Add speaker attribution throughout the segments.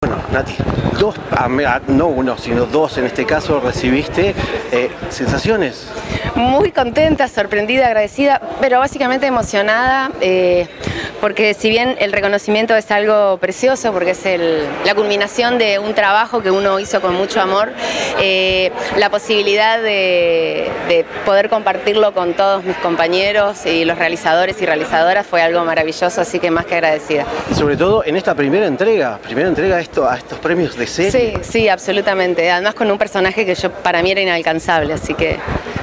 Speaker 1: Bueno, Nati, dos, ah, no uno, sino dos en este caso recibiste eh, sensaciones.
Speaker 2: Muy contenta, sorprendida, agradecida, pero básicamente emocionada, eh, porque si bien el reconocimiento es algo precioso, porque es el- la culminación de un trabajo que uno hizo con mucho amor, eh, la posibilidad de, de poder compartirlo con todos mis compañeros y los realizadores y realizadoras fue algo maravilloso, así que más que agradecida.
Speaker 1: Sobre todo en esta primera entrega, primera entrega a, esto, a estos premios de serie.
Speaker 2: Sí, sí, absolutamente. Además con un personaje que yo para mí era inalcanzable, así que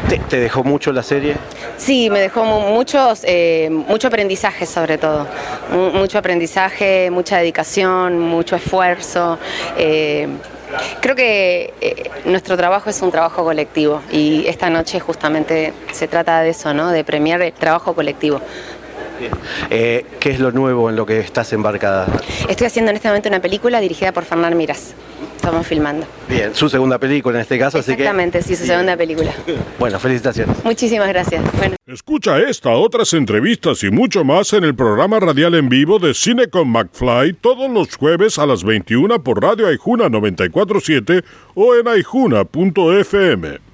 Speaker 1: ¿Te, te dejó mucho la serie?
Speaker 2: Sí, me dejó mu- muchos, eh, mucho aprendizaje sobre todo, Mu- mucho aprendizaje, mucha dedicación, mucho esfuerzo. eh, creo que eh, nuestro trabajo es un trabajo colectivo y esta noche justamente se trata de eso, ¿no? De premiar el trabajo colectivo.
Speaker 1: ¿Qué es lo nuevo en lo que estás embarcada?
Speaker 2: Estoy haciendo en este momento una película dirigida por Fernán Miras. Estamos filmando.
Speaker 1: Bien, su segunda película en este caso, así que...
Speaker 2: Exactamente, sí, su segunda película.
Speaker 1: Bueno, felicitaciones.
Speaker 2: Muchísimas gracias. Bueno.
Speaker 3: Escucha esta, otras entrevistas y mucho más en el programa radial en vivo de Cine con McFly todos los jueves a las 21 por Radio Aijuna 947 o en aijuna.fm.